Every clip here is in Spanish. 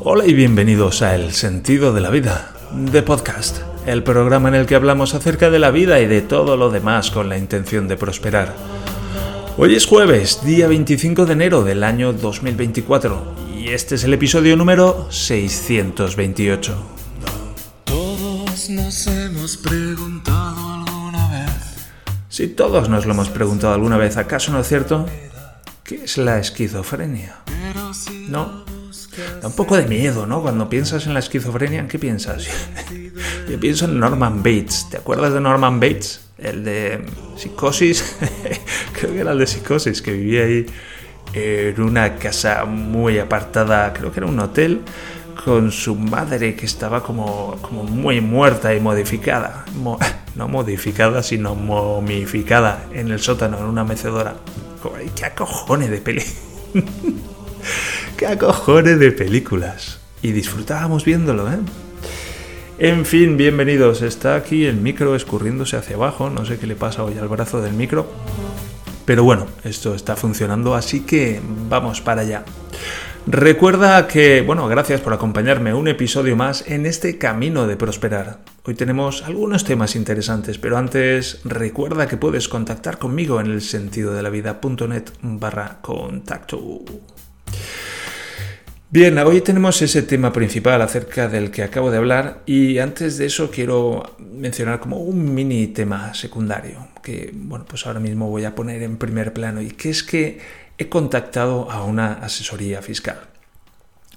Hola y bienvenidos a El Sentido de la Vida, de Podcast, el programa en el que hablamos acerca de la vida y de todo lo demás con la intención de prosperar. Hoy es jueves, día 25 de enero del año 2024, y este es el episodio número 628. Todos nos hemos preguntado alguna vez. Si todos nos lo hemos preguntado alguna vez, ¿acaso no es cierto? ¿Qué es la esquizofrenia? No. Da un poco de miedo, ¿no? Cuando piensas en la esquizofrenia, ¿en qué piensas? Yo pienso en Norman Bates. ¿Te acuerdas de Norman Bates? El de Psicosis. creo que era el de Psicosis, que vivía ahí en una casa muy apartada, creo que era un hotel, con su madre que estaba como, como muy muerta y modificada. Mo- no modificada, sino momificada en el sótano, en una mecedora. ¿Qué acojones de peli? ¡Qué acojones de películas! Y disfrutábamos viéndolo, ¿eh? En fin, bienvenidos. Está aquí el micro escurriéndose hacia abajo. No sé qué le pasa hoy al brazo del micro. Pero bueno, esto está funcionando, así que vamos para allá. Recuerda que, bueno, gracias por acompañarme un episodio más en este camino de prosperar. Hoy tenemos algunos temas interesantes, pero antes recuerda que puedes contactar conmigo en el sentido de la vida.net barra contacto. Bien, hoy tenemos ese tema principal acerca del que acabo de hablar y antes de eso quiero mencionar como un mini tema secundario que, bueno, pues ahora mismo voy a poner en primer plano y que es que he contactado a una asesoría fiscal.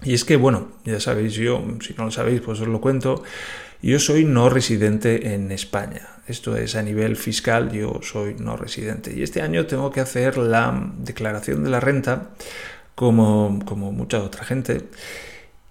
Y es que, bueno, ya sabéis, yo, si no lo sabéis, pues os lo cuento, yo soy no residente en España. Esto es a nivel fiscal, yo soy no residente. Y este año tengo que hacer la declaración de la renta como, como mucha otra gente.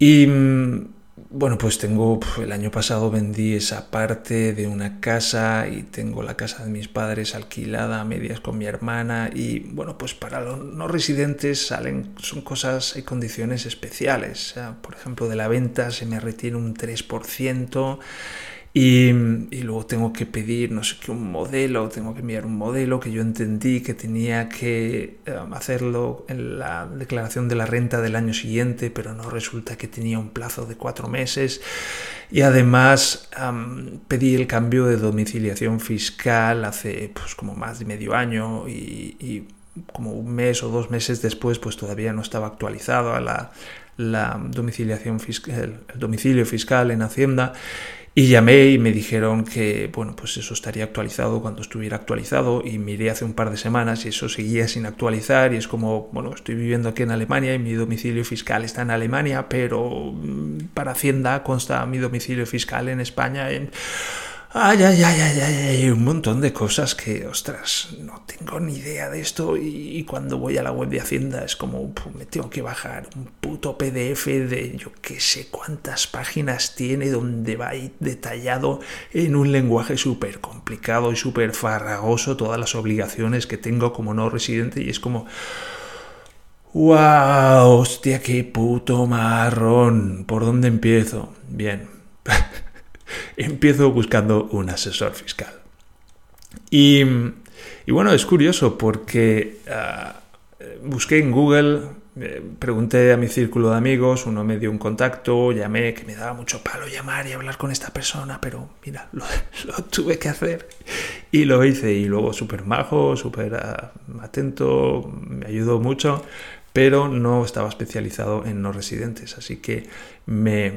Y mm, bueno, pues tengo, el año pasado vendí esa parte de una casa y tengo la casa de mis padres alquilada a medias con mi hermana y bueno, pues para los no residentes salen, son cosas y condiciones especiales. Por ejemplo, de la venta se me retiene un 3%. Y, y luego tengo que pedir, no sé qué, un modelo, tengo que enviar un modelo que yo entendí que tenía que eh, hacerlo en la declaración de la renta del año siguiente, pero no resulta que tenía un plazo de cuatro meses. Y además am, pedí el cambio de domiciliación fiscal hace pues como más de medio año y, y como un mes o dos meses después pues todavía no estaba actualizado a la domiciliación fiscal, el domicilio fiscal en Hacienda. Y llamé y me dijeron que, bueno, pues eso estaría actualizado cuando estuviera actualizado. Y miré hace un par de semanas y eso seguía sin actualizar. Y es como, bueno, estoy viviendo aquí en Alemania y mi domicilio fiscal está en Alemania, pero mm, para Hacienda consta mi domicilio fiscal en España en... Ay, ay, ay, ay, ay, un montón de cosas que, ostras, no tengo ni idea de esto y, cuando voy a la web de Hacienda es como, me tengo que bajar un puto PDF de yo que sé cuántas páginas tiene donde va ahí detallado en un lenguaje súper complicado y súper farragoso todas las obligaciones que tengo como no residente y es como... ¡Wow! ¡Hostia, qué puto marrón! ¿Por dónde empiezo? Bien. empiezo buscando un asesor fiscal. Y, bueno, es curioso porque uh, busqué en Google, eh, pregunté a mi círculo de amigos, uno me dio un contacto, llamé, que me daba mucho palo llamar y hablar con esta persona, pero mira, lo, tuve que hacer y lo hice. Y luego súper majo, súper uh, atento, me ayudó mucho pero no estaba especializado en no residentes, así que me,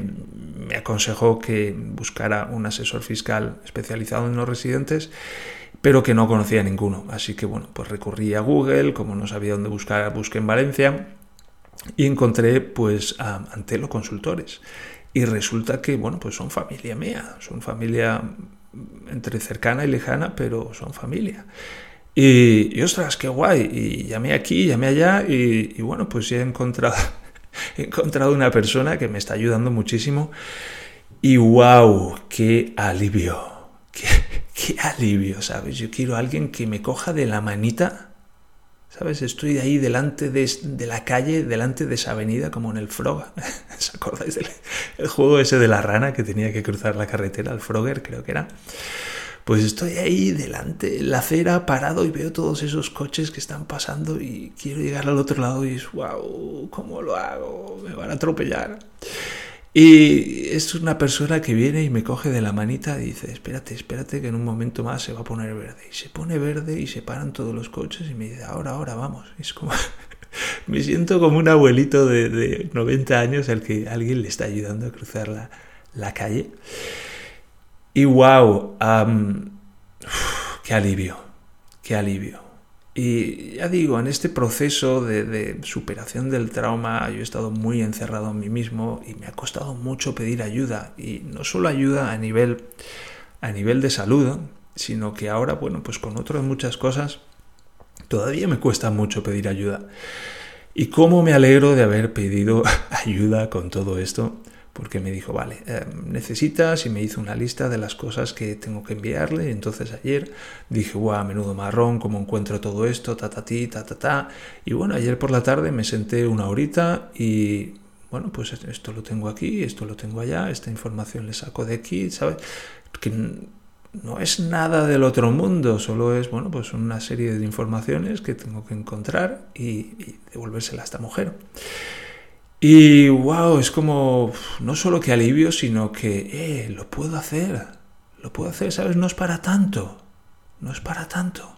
me, aconsejó que buscara un asesor fiscal especializado en no residentes, pero que no conocía ninguno. Así que bueno, pues recurrí a Google, como no sabía dónde buscar, busqué en Valencia y encontré pues a Antelo Consultores. Y resulta que, bueno, pues son familia mía, son familia entre cercana y lejana, pero son familia. Y, y, ostras, qué guay. Y llamé aquí, llamé allá y, y bueno, pues he encontrado, he encontrado una persona que me está ayudando muchísimo. Y wow, qué alivio. Qué, qué alivio, ¿sabes? Yo quiero a alguien que me coja de la manita. ¿Sabes? Estoy ahí delante de, de, la calle, delante de esa avenida, como en el Frog. ¿Os acordáis del el juego ese de la rana que tenía que cruzar la carretera? El Frogger, creo que era. Pues estoy ahí delante en la acera parado y veo todos esos coches que están pasando y quiero llegar al otro lado y es, wow, ¿cómo lo hago? Me van a atropellar. Y es una persona que viene y me coge de la manita y dice, espérate, espérate que en un momento más se va a poner verde. Y se pone verde y se paran todos los coches y me dice, ahora, ahora, vamos. es como, me siento como un abuelito de, de, 90 años al que alguien le está ayudando a cruzar la, la calle. Y wow, qué alivio, qué alivio. Y ya digo, en este proceso de, de, superación del trauma yo he estado muy encerrado en mí mismo y me ha costado mucho pedir ayuda. Y no solo ayuda a nivel, a nivel de salud, sino que ahora, bueno, pues con otras muchas cosas, todavía me cuesta mucho pedir ayuda. Y cómo me alegro de haber pedido ayuda con todo esto porque me dijo, vale, eh, necesitas y me hizo una lista de las cosas que tengo que enviarle. Entonces ayer dije, guau, menudo marrón, cómo encuentro todo esto, ta, ta, ti, ta, ta, ta. Y bueno, ayer por la tarde me senté una horita y bueno, pues esto lo tengo aquí, esto lo tengo allá, esta información le saco de aquí, ¿sabes? Que no es nada del otro mundo, solo es, bueno, pues una serie de informaciones que tengo que encontrar y, y devolvérsela a esta mujer. Y wow, es como no solo que alivio, sino que, eh, lo puedo hacer, lo puedo hacer, ¿sabes? No es para tanto, no es para tanto.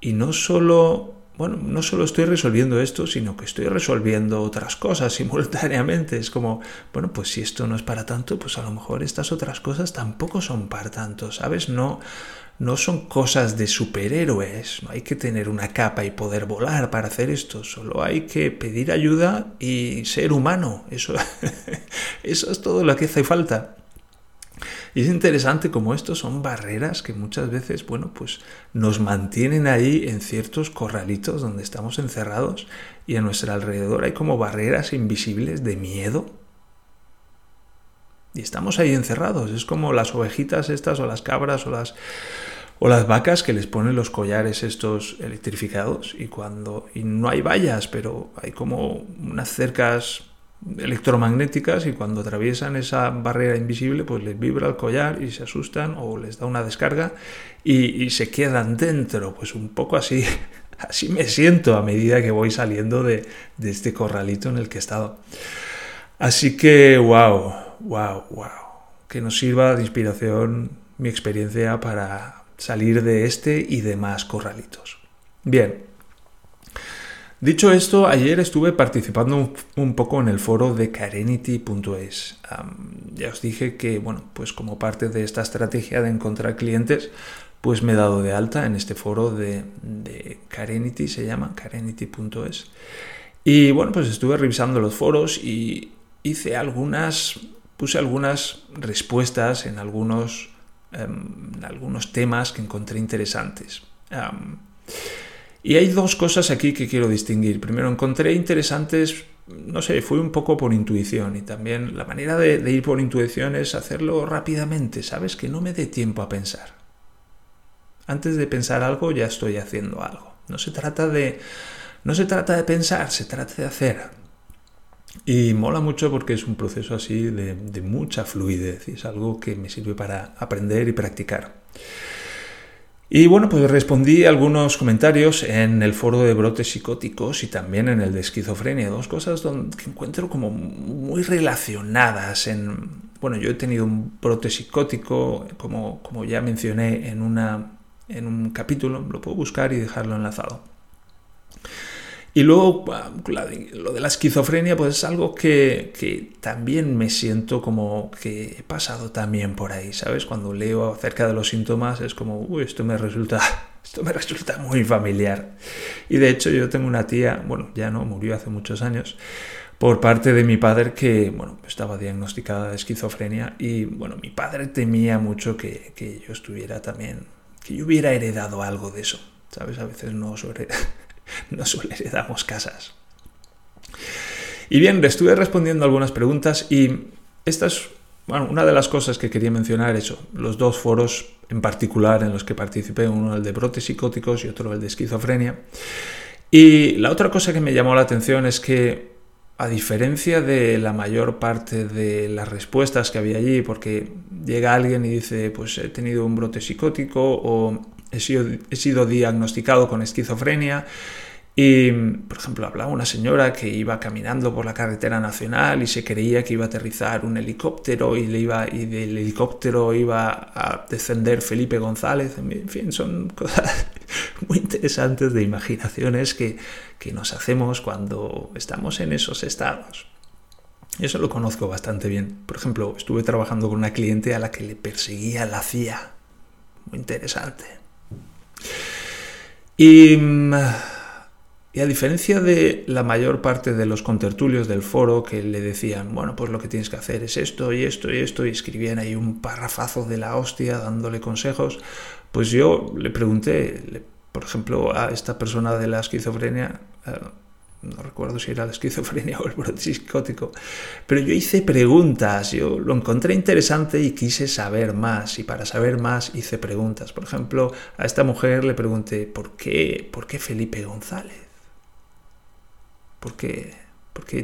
Y no solo, bueno, no solo estoy resolviendo esto, sino que estoy resolviendo otras cosas simultáneamente. Es como, bueno, pues si esto no es para tanto, pues a lo mejor estas otras cosas tampoco son para tanto, ¿sabes? No, no son cosas de superhéroes, no hay que tener una capa y poder volar para hacer esto, solo hay que pedir ayuda y ser humano, eso, eso es todo lo que hace falta. Y es interesante como esto son barreras que muchas veces, bueno, pues nos mantienen ahí en ciertos corralitos donde estamos encerrados y a nuestro alrededor hay como barreras invisibles de miedo, y estamos ahí encerrados. Es como las ovejitas estas o las cabras o las, o las vacas que les ponen los collares estos electrificados y cuando y no hay vallas, pero hay como unas cercas electromagnéticas y cuando atraviesan esa barrera invisible pues les vibra el collar y se asustan o les da una descarga y, se quedan dentro. Pues un poco así, así me siento a medida que voy saliendo de, de este corralito en el que he estado. Así que, wow, wow, wow. Que nos sirva de inspiración mi experiencia para salir de este y demás corralitos. Bien. Dicho esto, ayer estuve participando un, poco en el foro de Carenity.es. ya os dije que, bueno, pues como parte de esta estrategia de encontrar clientes, pues me he dado de alta en este foro de, de Carenity, se llama Carenity.es. Y bueno, pues estuve revisando los foros y hice algunas puse algunas respuestas en algunos, em, algunos temas que encontré interesantes. y hay dos cosas aquí que quiero distinguir. Primero, encontré interesantes, no sé, fui un poco por intuición y también la manera de, de ir por intuición es hacerlo rápidamente, ¿sabes? Que no me dé tiempo a pensar. Antes de pensar algo ya estoy haciendo algo. No se trata de, no se trata de pensar, se trata de hacer. Y mola mucho porque es un proceso así de, mucha fluidez y es algo que me sirve para aprender y practicar. Y bueno, pues respondí algunos comentarios en el foro de brotes psicóticos y también en el de esquizofrenia, dos cosas que encuentro como muy relacionadas. En, bueno, yo he tenido un brote psicótico, como, como ya mencioné en, una, en un capítulo, lo puedo buscar y dejarlo enlazado. Y luego lo de la esquizofrenia, pues es algo que, también me siento como que he pasado también por ahí, ¿sabes? Cuando leo acerca de los síntomas es como, uy, esto me resulta, esto me resulta muy familiar. Y de hecho yo tengo una tía, bueno, ya no, murió hace muchos años, por parte de mi padre que, bueno, estaba diagnosticada de esquizofrenia y, bueno, mi padre temía mucho que, que yo estuviera también, que yo hubiera heredado algo de eso, ¿sabes? A veces no sobre no suele heredamos casas. Y bien, le estuve respondiendo algunas preguntas y esta es bueno, una de las cosas que quería mencionar, eso, los dos foros en particular en los que participé, uno el de brotes psicóticos y otro el de esquizofrenia. Y la otra cosa que me llamó la atención es que a diferencia de la mayor parte de las respuestas que había allí, porque llega alguien y dice, pues he tenido un brote psicótico o he sido, he sido diagnosticado con esquizofrenia, y, por ejemplo, hablaba una señora que iba caminando por la carretera nacional y se creía que iba a aterrizar un helicóptero y, le iba, y del helicóptero iba a descender Felipe González. En fin, son cosas muy interesantes de imaginaciones que, que nos hacemos cuando estamos en esos estados. Eso lo conozco bastante bien. Por ejemplo, estuve trabajando con una cliente a la que le perseguía la CIA. Muy interesante. Y mm, y a diferencia de la mayor parte de los contertulios del foro que le decían, bueno, pues lo que tienes que hacer es esto y esto y esto, y escribían ahí un parrafazo de la hostia dándole consejos, pues yo le pregunté, por ejemplo, a esta persona de la esquizofrenia, eh, no recuerdo si era la esquizofrenia o el brote psicótico, pero yo hice preguntas, yo lo encontré interesante y quise saber más, y para saber más hice preguntas. Por ejemplo, a esta mujer le pregunté, ¿por qué, ¿por qué Felipe González? ¿Por qué,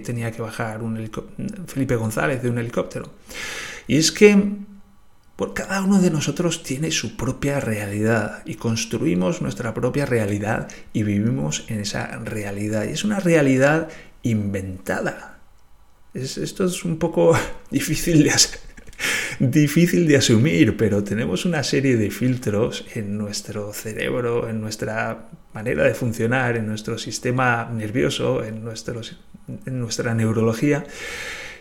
tenía que bajar un Felipe González de un helicóptero? Y es que por cada uno de nosotros tiene su propia realidad y construimos nuestra propia realidad y vivimos en esa realidad. Y es una realidad inventada. esto es un poco difícil de, difícil de asumir, pero tenemos una serie de filtros en nuestro cerebro, en nuestra manera de funcionar, en nuestro sistema nervioso, en nuestra neurología,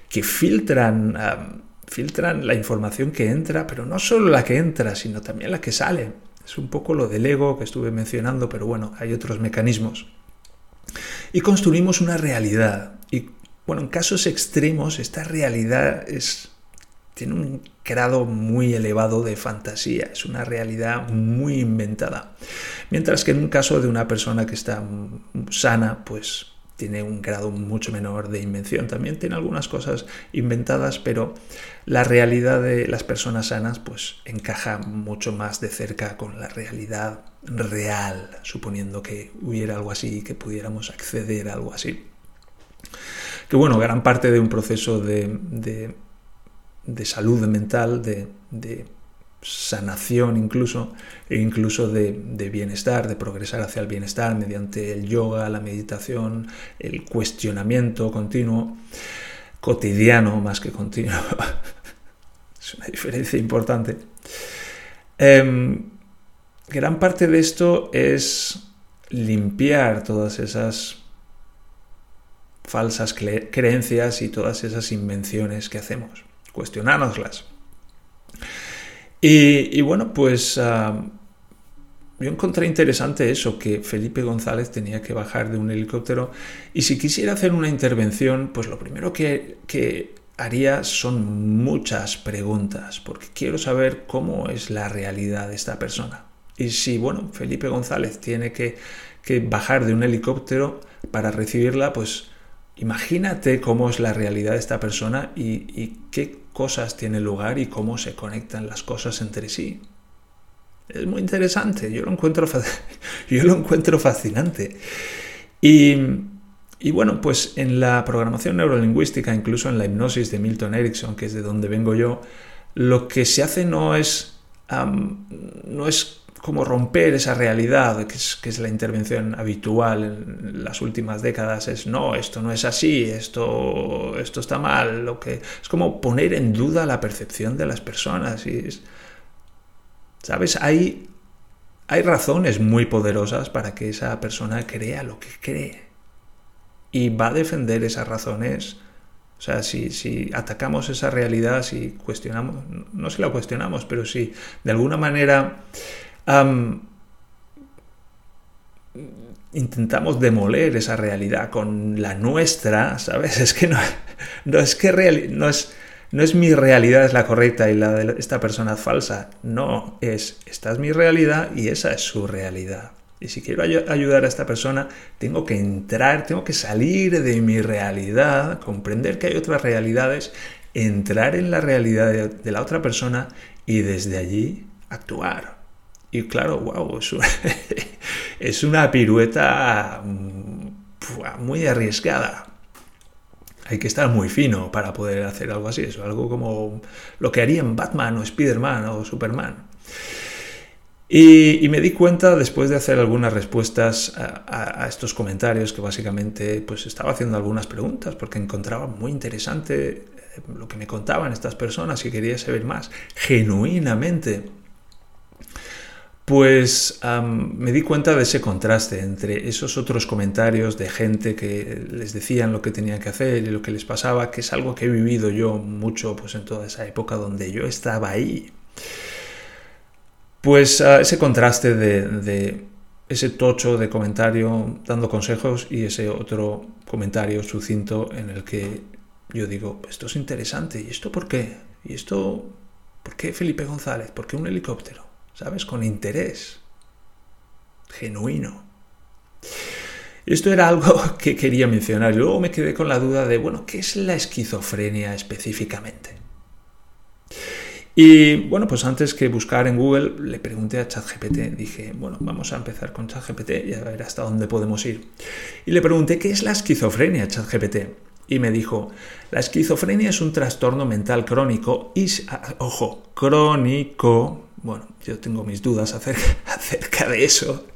que filtran, filtran la información que entra, pero no solo la que entra, sino también la que sale. Es un poco lo del ego que estuve mencionando, pero bueno, hay otros mecanismos. Y construimos una realidad. Y bueno, en casos extremos, esta realidad es tiene un grado muy elevado de fantasía, es una realidad muy inventada. Mientras que en un caso de una persona que está sana, pues tiene un grado mucho menor de invención. También tiene algunas cosas inventadas, pero la realidad de las personas sanas pues encaja mucho más de cerca con la realidad real, suponiendo que hubiera algo así, que pudiéramos acceder a algo así. Que bueno, gran parte de un proceso de, de de salud mental, de, sanación incluso, e incluso de, bienestar, de progresar hacia el bienestar mediante el yoga, la meditación, el cuestionamiento continuo, cotidiano más que continuo. es una diferencia importante. Em, gran parte de esto es limpiar todas esas falsas creencias y todas esas invenciones que hacemos cuestionárnoslas. Y, bueno, pues ah, yo encontré interesante eso, que Felipe González tenía que bajar de un helicóptero y si quisiera hacer una intervención, pues lo primero que, que haría son muchas preguntas, porque quiero saber cómo es la realidad de esta persona. Y si, bueno, Felipe González tiene que, que bajar de un helicóptero para recibirla, pues imagínate cómo es la realidad de esta persona y, qué cosas tienen lugar y cómo se conectan las cosas entre sí. Es muy interesante, yo lo encuentro, yo lo encuentro fascinante. Y, y, bueno, pues en la programación neurolingüística, incluso en la hipnosis de Milton Erickson, que es de donde vengo yo, lo que se hace no es, no es como romper esa realidad, que es, que es, la intervención habitual en las últimas décadas, es no, esto no es así, esto, esto está mal, lo que es como poner en duda la percepción de las personas. Y ¿Sabes? Hay, hay razones muy poderosas para que esa persona crea lo que cree. Y va a defender esas razones. O sea, si, si atacamos esa realidad, si cuestionamos, no si la cuestionamos, pero si de alguna manera intentamos demoler esa realidad con la nuestra, ¿sabes? Es que no, es que no es, no es mi realidad es la correcta y la de esta persona es falsa. No, es esta es mi realidad y esa es su realidad. Y si quiero ayudar a esta persona, tengo que entrar, tengo que salir de mi realidad, comprender que hay otras realidades, entrar en la realidad de la otra persona y desde allí actuar. Y claro, wow, es una, pirueta mm, muy arriesgada. hay que estar muy fino para poder hacer algo así. Es algo como lo que harían Batman o Spider-Man o Superman. Y, me di cuenta después de hacer algunas respuestas a, estos comentarios que básicamente pues estaba haciendo algunas preguntas porque encontraba muy interesante eh, lo que me contaban estas personas y quería saber más genuinamente. Pues me di cuenta de ese contraste entre esos otros comentarios de gente que les decían lo que tenían que hacer y lo que les pasaba, que es algo que he vivido yo mucho pues en toda esa época donde yo estaba ahí. Pues ah, ese contraste de, ese tocho de comentario dando consejos y ese otro comentario sucinto en el que yo digo, esto es interesante, ¿y esto por qué? ¿Y esto por qué Felipe González? ¿Por qué un helicóptero? ¿Sabes? Con interés genuino. Esto era algo que quería mencionar y luego me quedé con la duda de, bueno, ¿qué es la esquizofrenia específicamente? Y bueno, pues antes que buscar en Google, le pregunté a ChatGPT, dije, bueno, vamos a empezar con ChatGPT y a ver hasta dónde podemos ir. Y le pregunté, ¿qué es la esquizofrenia, ChatGPT? Y me dijo, la esquizofrenia es un trastorno mental crónico y, ah, ojo, crónico, bueno, yo tengo mis dudas acerca, acerca de eso,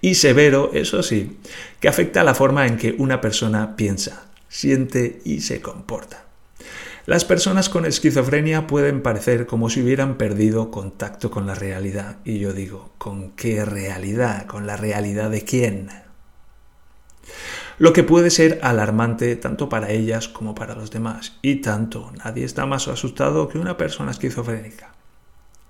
y severo, eso sí, que afecta a la forma en que una persona piensa, siente y se comporta. Las personas con esquizofrenia pueden parecer como si hubieran perdido contacto con la realidad. Y yo digo, ¿con qué realidad? ¿Con la realidad de quién? Lo que puede ser alarmante tanto para ellas como para los demás. Y tanto, nadie está más asustado que una persona esquizofrénica.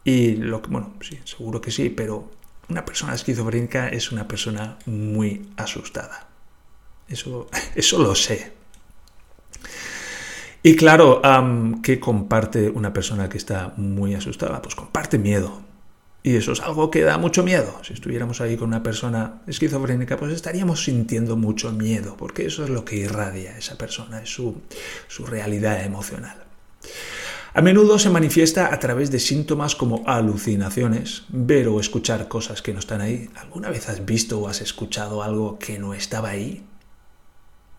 Y lo que, bueno, sí, seguro que sí, pero una persona esquizofrénica es una persona muy asustada. Eso, eso lo sé. Y claro, ¿qué comparte una persona que está muy asustada? Pues comparte miedo. Y eso es algo que da mucho miedo. Si estuviéramos ahí con una persona esquizofrénica, pues estaríamos sintiendo mucho miedo, porque eso es lo que irradia esa persona, es su, su realidad emocional. A menudo se manifiesta a través de síntomas como alucinaciones, ver o escuchar cosas que no están ahí. ¿Alguna vez has visto o has escuchado algo que no estaba ahí?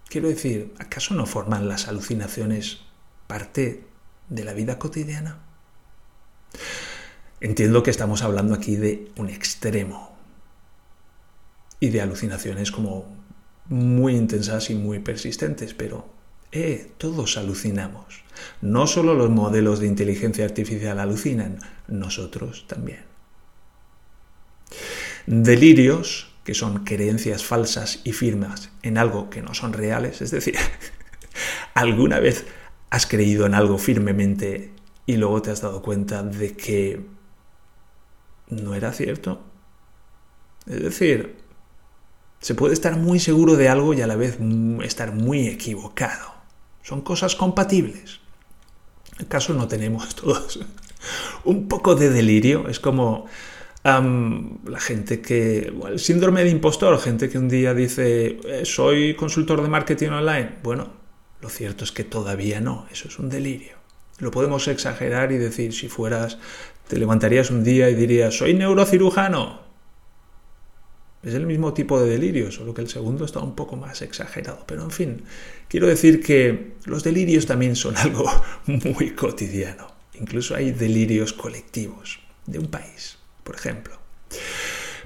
Quiero decir, ¿acaso no forman las alucinaciones parte de la vida cotidiana? Entiendo que estamos hablando aquí de un extremo y de alucinaciones como muy intensas y muy persistentes, pero eh, todos alucinamos. No solo los modelos de inteligencia artificial alucinan, nosotros también. Delirios que son creencias falsas y firmes en algo que no son reales. Es decir, ¿alguna vez has creído en algo firmemente y luego te has dado cuenta de que no era cierto? Es decir, se puede estar muy seguro de algo y a la vez estar muy equivocado. Son cosas compatibles. En caso no tenemos todos un poco de delirio. Es como la gente que. el síndrome de impostor, gente que un día dice, eh, soy consultor de marketing online. Bueno, lo cierto es que todavía no, eso es un delirio. Lo podemos exagerar y decir, si fueras, te levantarías un día y dirías, soy neurocirujano. Es el mismo tipo de delirio, solo que el segundo está un poco más exagerado. Pero en fin, quiero decir que los delirios también son algo muy cotidiano. Incluso hay delirios colectivos de un país por ejemplo.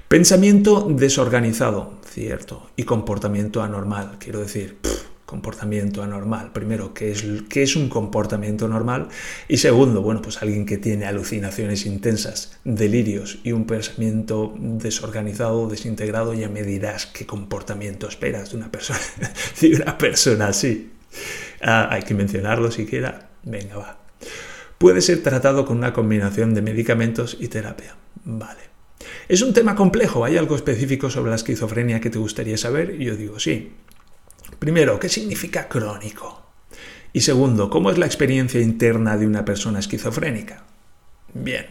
Pensamiento desorganizado, cierto, y comportamiento anormal, quiero decir, comportamiento anormal. Primero, ¿qué es, ¿qué es un comportamiento normal? Y segundo, bueno, pues alguien que tiene alucinaciones intensas, delirios y un pensamiento desorganizado, desintegrado, ya me dirás qué comportamiento esperas de una persona, de una persona así. Ah, hay que mencionarlo siquiera. Venga, va. Puede ser tratado con una combinación de medicamentos y terapia. Vale. ¿Es un tema complejo? ¿Hay algo específico sobre la esquizofrenia que te gustaría saber? Yo digo sí. Primero, ¿qué significa crónico? Y segundo, ¿cómo es la experiencia interna de una persona esquizofrénica? Bien.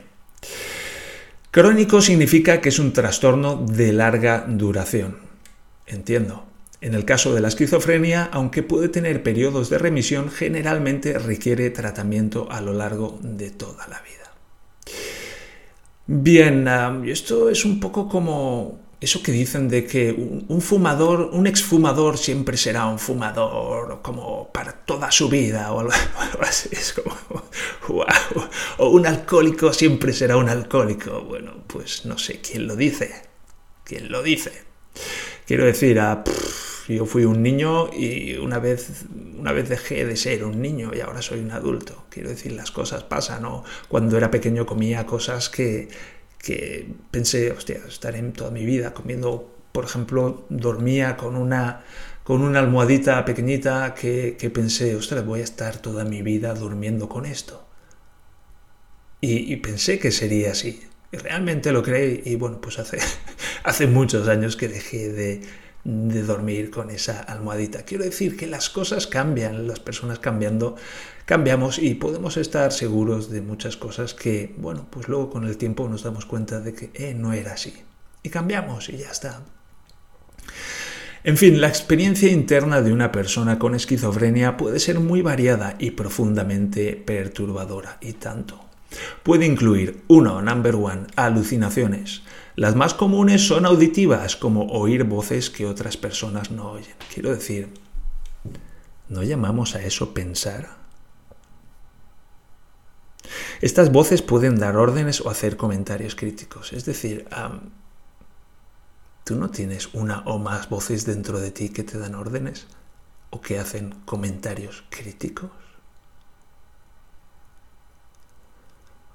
Crónico significa que es un trastorno de larga duración. Entiendo. En el caso de la esquizofrenia, aunque puede tener periodos de remisión, generalmente requiere tratamiento a lo largo de toda la vida. Bien, esto es un poco como eso que dicen de que un, fumador, un exfumador siempre será un fumador como para toda su vida o algo, así, es como, wow, o un alcohólico siempre será un alcohólico. Bueno, pues no sé quién lo dice, quién lo dice. Quiero decir, a, yo fui un niño y una vez, una vez dejé de ser un niño y ahora soy un adulto. Quiero decir, las cosas pasan, ¿no? Cuando era pequeño comía cosas que, que pensé, hostia, estaré toda mi vida comiendo, por ejemplo, dormía con una, con una almohadita pequeñita que, que pensé, ostras, voy a estar toda mi vida durmiendo con esto. Y, y pensé que sería así. Y realmente lo creí y bueno, pues hace, hace muchos años que dejé de, de dormir con esa almohadita. Quiero decir que las cosas cambian, las personas cambiando, cambiamos y podemos estar seguros de muchas cosas que, bueno, pues luego con el tiempo nos damos cuenta de que eh, no era así. Y cambiamos y ya está. En fin, la experiencia interna de una persona con esquizofrenia puede ser muy variada y profundamente perturbadora, y tanto. Puede incluir, uno, number one, alucinaciones. Las más comunes son auditivas, como oír voces que otras personas no oyen. Quiero decir, ¿no llamamos a eso pensar? Estas voces pueden dar órdenes o hacer comentarios críticos. Es decir, ¿tú no tienes una o más voces dentro de ti que te dan órdenes o que hacen comentarios críticos?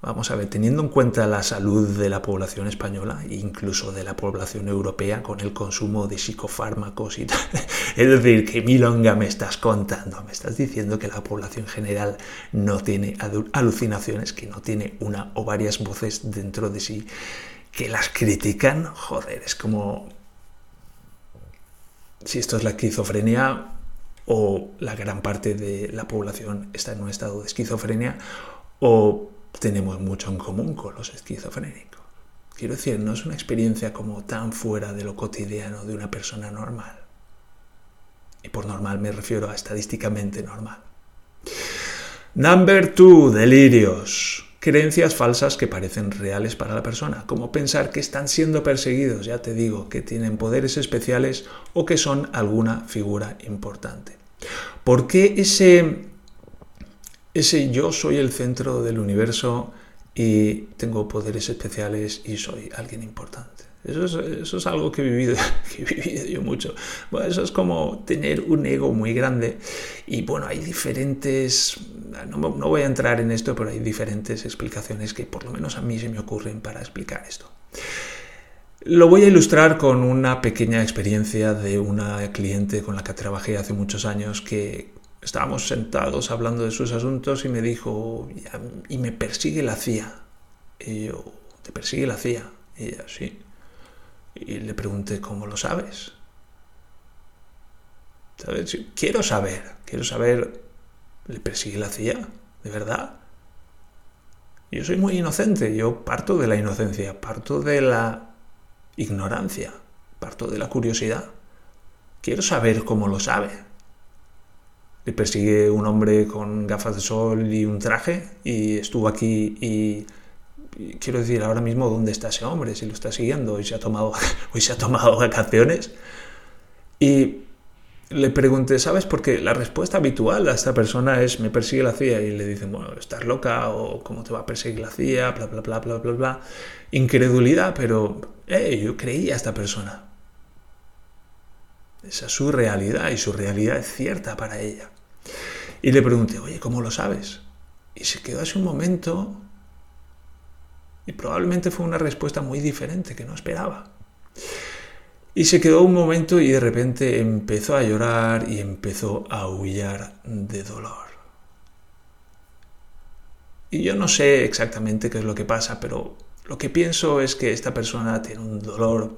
Vamos a ver, teniendo en cuenta la salud de la población española, incluso de la población europea, con el consumo de psicofármacos y tal. Es decir, que milonga me estás contando, me estás diciendo que la población general no tiene alucinaciones, que no tiene una o varias voces dentro de sí que las critican. Joder, es como si esto es la esquizofrenia o la gran parte de la población está en un estado de esquizofrenia o tenemos mucho en común con los esquizofrénicos. Quiero decir, no es una experiencia como tan fuera de lo cotidiano de una persona normal. Y por normal me refiero a estadísticamente normal. Number two, delirios. Creencias falsas que parecen reales para la persona, como pensar que están siendo perseguidos, ya te digo, que tienen poderes especiales o que son alguna figura importante. ¿Por qué ese ese yo soy el centro del universo y tengo poderes especiales y soy alguien importante. Eso es, eso es algo que he, vivido, que yo mucho. Bueno, eso es como tener un ego muy grande. Y bueno, hay diferentes, no, no voy a entrar en esto, pero hay diferentes explicaciones que por lo menos a mí se me ocurren para explicar esto. Lo voy a ilustrar con una pequeña experiencia de una cliente con la que trabajé hace muchos años que estábamos sentados hablando de sus asuntos y me dijo, y me persigue la CIA. Y yo, ¿te persigue la CIA? Y ella, sí. Y le pregunté, ¿cómo lo sabes? ¿Sabes? Quiero saber, quiero saber, ¿le persigue la CIA? ¿De verdad? Yo soy muy inocente, yo parto de la inocencia, parto de la ignorancia, parto de la curiosidad. Quiero saber cómo lo sabe le persigue un hombre con gafas de sol y un traje y estuvo aquí y, quiero decir ahora mismo dónde está ese hombre, si lo está siguiendo, hoy se ha tomado, hoy se ha tomado vacaciones y le pregunté, ¿sabes? Porque la respuesta habitual a esta persona es me persigue la CIA y le dicen, bueno, estás loca o cómo te va a perseguir la CIA, bla, bla, bla, bla, bla, bla. Incredulidad, pero eh, yo creía a esta persona. Esa es su realidad y su realidad es cierta para ella. Y le pregunté, oye, ¿cómo lo sabes? Y se quedó así un momento y probablemente fue una respuesta muy diferente que no esperaba. Y se quedó un momento y de repente empezó a llorar y empezó a aullar de dolor. Y yo no sé exactamente qué es lo que pasa, pero lo que pienso es que esta persona tiene un dolor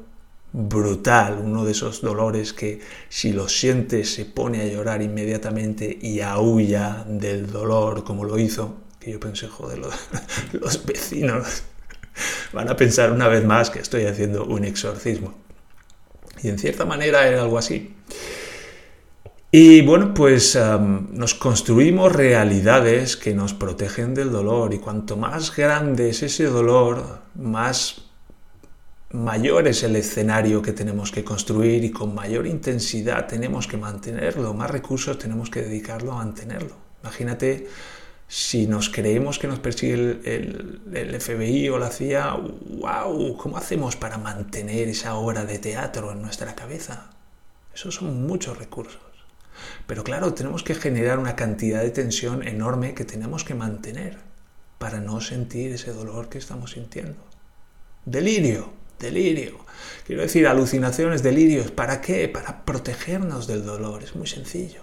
brutal, uno de esos dolores que si lo siente se pone a llorar inmediatamente y aúlla del dolor como lo hizo, que yo pensé, joder, los vecinos van a pensar una vez más que estoy haciendo un exorcismo. Y en cierta manera era algo así. Y bueno, pues nos construimos realidades que nos protegen del dolor y cuanto más grande es ese dolor, más mayor es el escenario que tenemos que construir y con mayor intensidad tenemos que mantenerlo, más recursos tenemos que dedicarlo a mantenerlo. Imagínate si nos creemos que nos persigue el, el, FBI o la CIA, wow, ¿cómo hacemos para mantener esa obra de teatro en nuestra cabeza? Esos son muchos recursos. Pero claro, tenemos que generar una cantidad de tensión enorme que tenemos que mantener para no sentir ese dolor que estamos sintiendo. Delirio, delirio. Quiero decir, alucinaciones, delirios. ¿Para qué? Para protegernos del dolor. Es muy sencillo.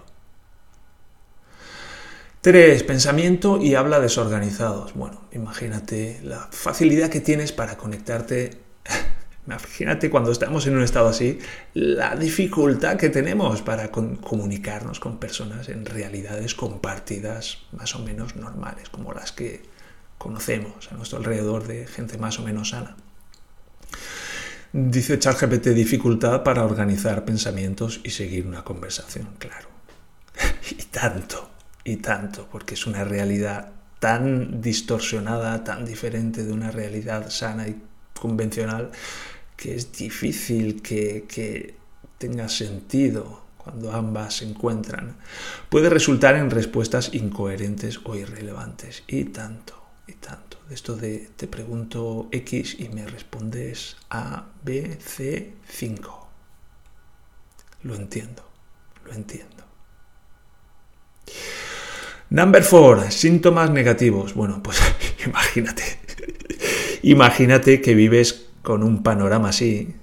Tres, pensamiento y habla desorganizados. Bueno, imagínate la facilidad que tienes para conectarte Imagínate cuando estamos en un estado así, la dificultad que tenemos para comunicarnos con personas en realidades compartidas más o menos normales, como las que conocemos a nuestro alrededor de gente más o menos sana. Dice ChatGPT dificultad para organizar pensamientos y seguir una conversación, claro. y tanto, y tanto, porque es una realidad tan distorsionada, tan diferente de una realidad sana y convencional que es difícil que, tenga sentido cuando ambas se encuentran, puede resultar en respuestas incoherentes o irrelevantes. Y tanto, y tanto. Esto de te pregunto X y me respondes A, B, C, 5. Lo entiendo, lo entiendo. Number 4, síntomas negativos. Bueno, pues imagínate. imagínate que vives con un panorama así,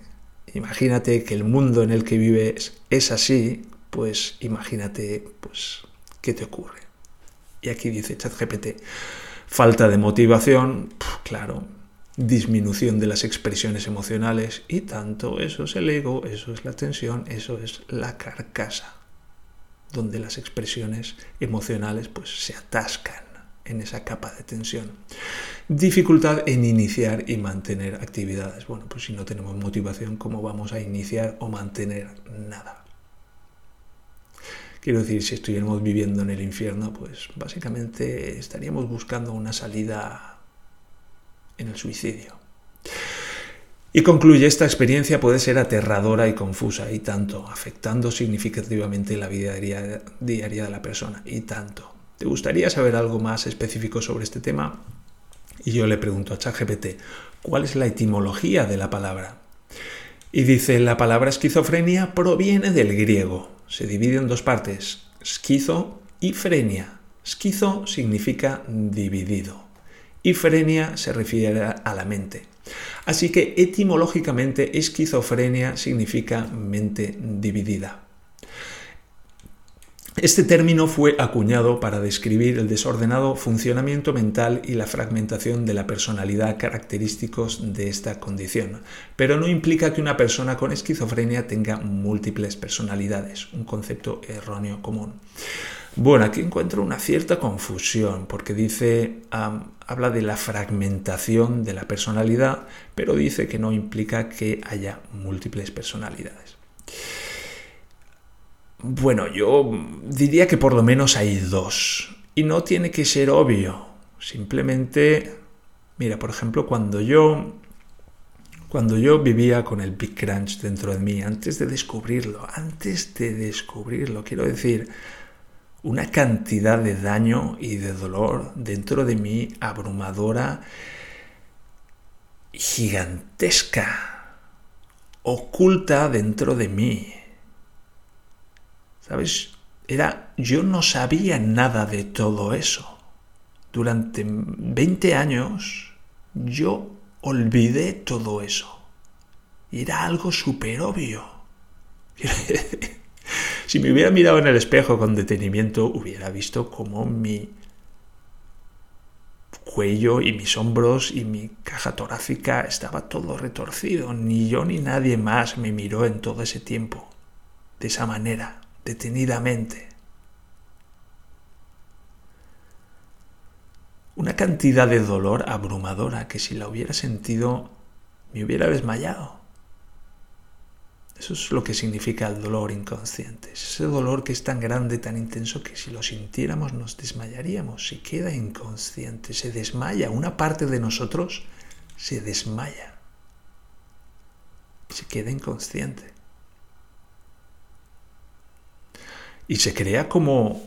imagínate que el mundo en el que vives es así, pues imagínate pues qué te ocurre. Y aquí dice ChatGPT, falta de motivación, claro, disminución de las expresiones emocionales y tanto, eso es el ego, eso es la tensión, eso es la carcasa, donde las expresiones emocionales pues se atascan en esa capa de tensión. Dificultad en iniciar y mantener actividades. Bueno, pues si no tenemos motivación, ¿cómo vamos a iniciar o mantener nada? Quiero decir, si estuviéramos viviendo en el infierno, pues básicamente estaríamos buscando una salida en el suicidio. Y concluye, esta experiencia puede ser aterradora y confusa, y tanto, afectando significativamente la vida diaria de la persona, y tanto. ¿Te gustaría saber algo más específico sobre este tema? Y yo le pregunto a ChatGPT, ¿cuál es la etimología de la palabra? Y dice, la palabra esquizofrenia proviene del griego. Se divide en dos partes, esquizo y frenia. Esquizo significa dividido y frenia se refiere a la mente. Así que etimológicamente esquizofrenia significa mente dividida. Este término fue acuñado para describir el desordenado funcionamiento mental y la fragmentación de la personalidad característicos de esta condición, pero no implica que una persona con esquizofrenia tenga múltiples personalidades, un concepto erróneo común. Bueno, aquí encuentro una cierta confusión porque dice, habla de la fragmentación de la personalidad, pero dice que no implica que haya múltiples personalidades. Bueno, yo diría que por lo menos hay dos. Y no tiene que ser obvio. Simplemente, mira, por ejemplo, cuando yo cuando yo vivía con el Big Crunch dentro de mí, antes de descubrirlo, antes de descubrirlo, quiero decir, una cantidad de daño y de dolor dentro de mí abrumadora, gigantesca, oculta dentro de mí. ¿Sabes? Era, yo no sabía nada de todo eso. Durante 20 años yo olvidé todo eso. Y era algo súper obvio. si me hubiera mirado en el espejo con detenimiento, hubiera visto cómo mi cuello y mis hombros y mi caja torácica estaba todo retorcido. Ni yo ni nadie más me miró en todo ese tiempo. De esa manera detenidamente. Una cantidad de dolor abrumadora que si la hubiera sentido me hubiera desmayado. Eso es lo que significa el dolor inconsciente. ese dolor que es tan grande, tan intenso, que si lo sintiéramos nos desmayaríamos. Si queda inconsciente, se desmaya. Una parte de nosotros se desmaya. se queda inconsciente. Y se crea como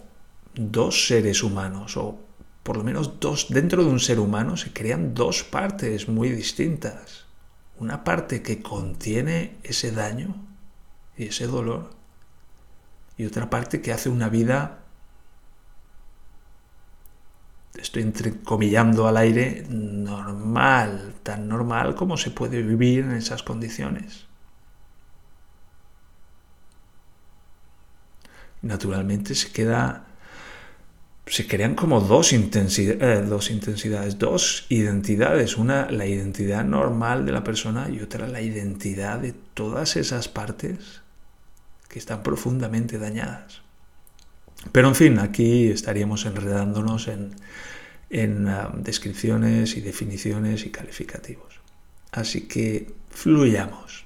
dos seres humanos, o por lo menos dos, dentro de un ser humano se crean dos partes muy distintas. Una parte que contiene ese daño y ese dolor, y otra parte que hace una vida estoy entrecomillando al aire, normal, tan normal como se puede vivir en esas condiciones. Naturalmente se queda, se crean como dos, eh, dos intensidades, dos identidades, una la identidad normal de la persona y otra la identidad de todas esas partes que están profundamente dañadas. Pero en fin, aquí estaríamos enredándonos en, ah, descripciones y definiciones y calificativos. Así que fluyamos.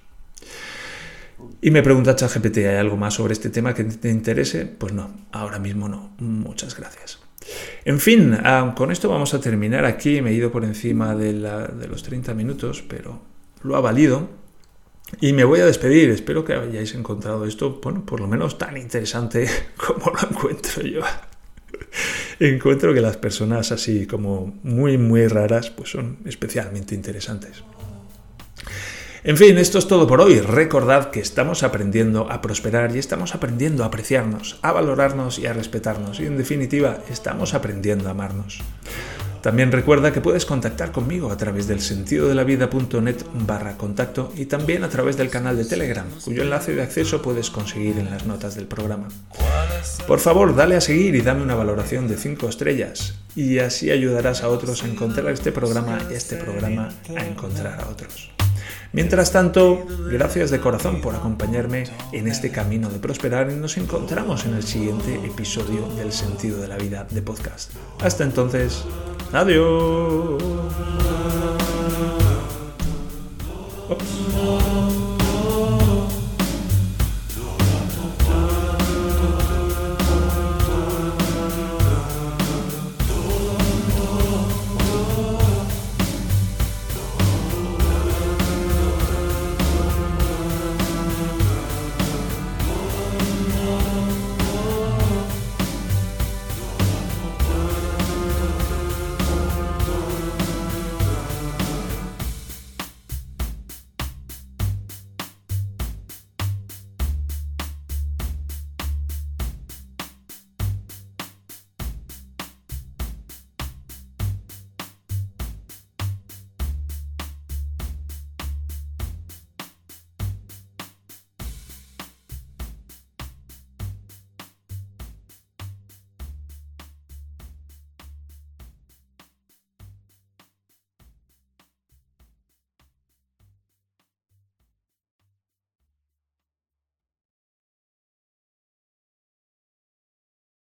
Y me pregunta ChatGPT, ¿hay algo más sobre este tema que te interese? Pues no, ahora mismo no. Muchas gracias. En fin, ah, con esto vamos a terminar aquí. Me he ido por encima de, de los 30 minutos, pero lo ha valido. Y me voy a despedir. Espero que hayáis encontrado esto, bueno, por lo menos tan interesante como lo encuentro yo. encuentro que las personas así como muy, muy raras, pues son especialmente interesantes. En fin, esto es todo por hoy. Recordad que estamos aprendiendo a prosperar y estamos aprendiendo a apreciarnos, a valorarnos y a respetarnos. Y en definitiva, estamos aprendiendo a amarnos. También recuerda que puedes contactar conmigo a través del sentido de la vida.net barra contacto y también a través del canal de Telegram, cuyo enlace de acceso puedes conseguir en las notas del programa. Por favor, dale a seguir y dame una valoración de 5 estrellas y así ayudarás a otros a encontrar este programa y este programa a encontrar a otros. Mientras tanto, gracias de corazón por acompañarme en este camino de prosperar y nos encontramos en el siguiente episodio del Sentido de la Vida de podcast. Hasta entonces, adiós.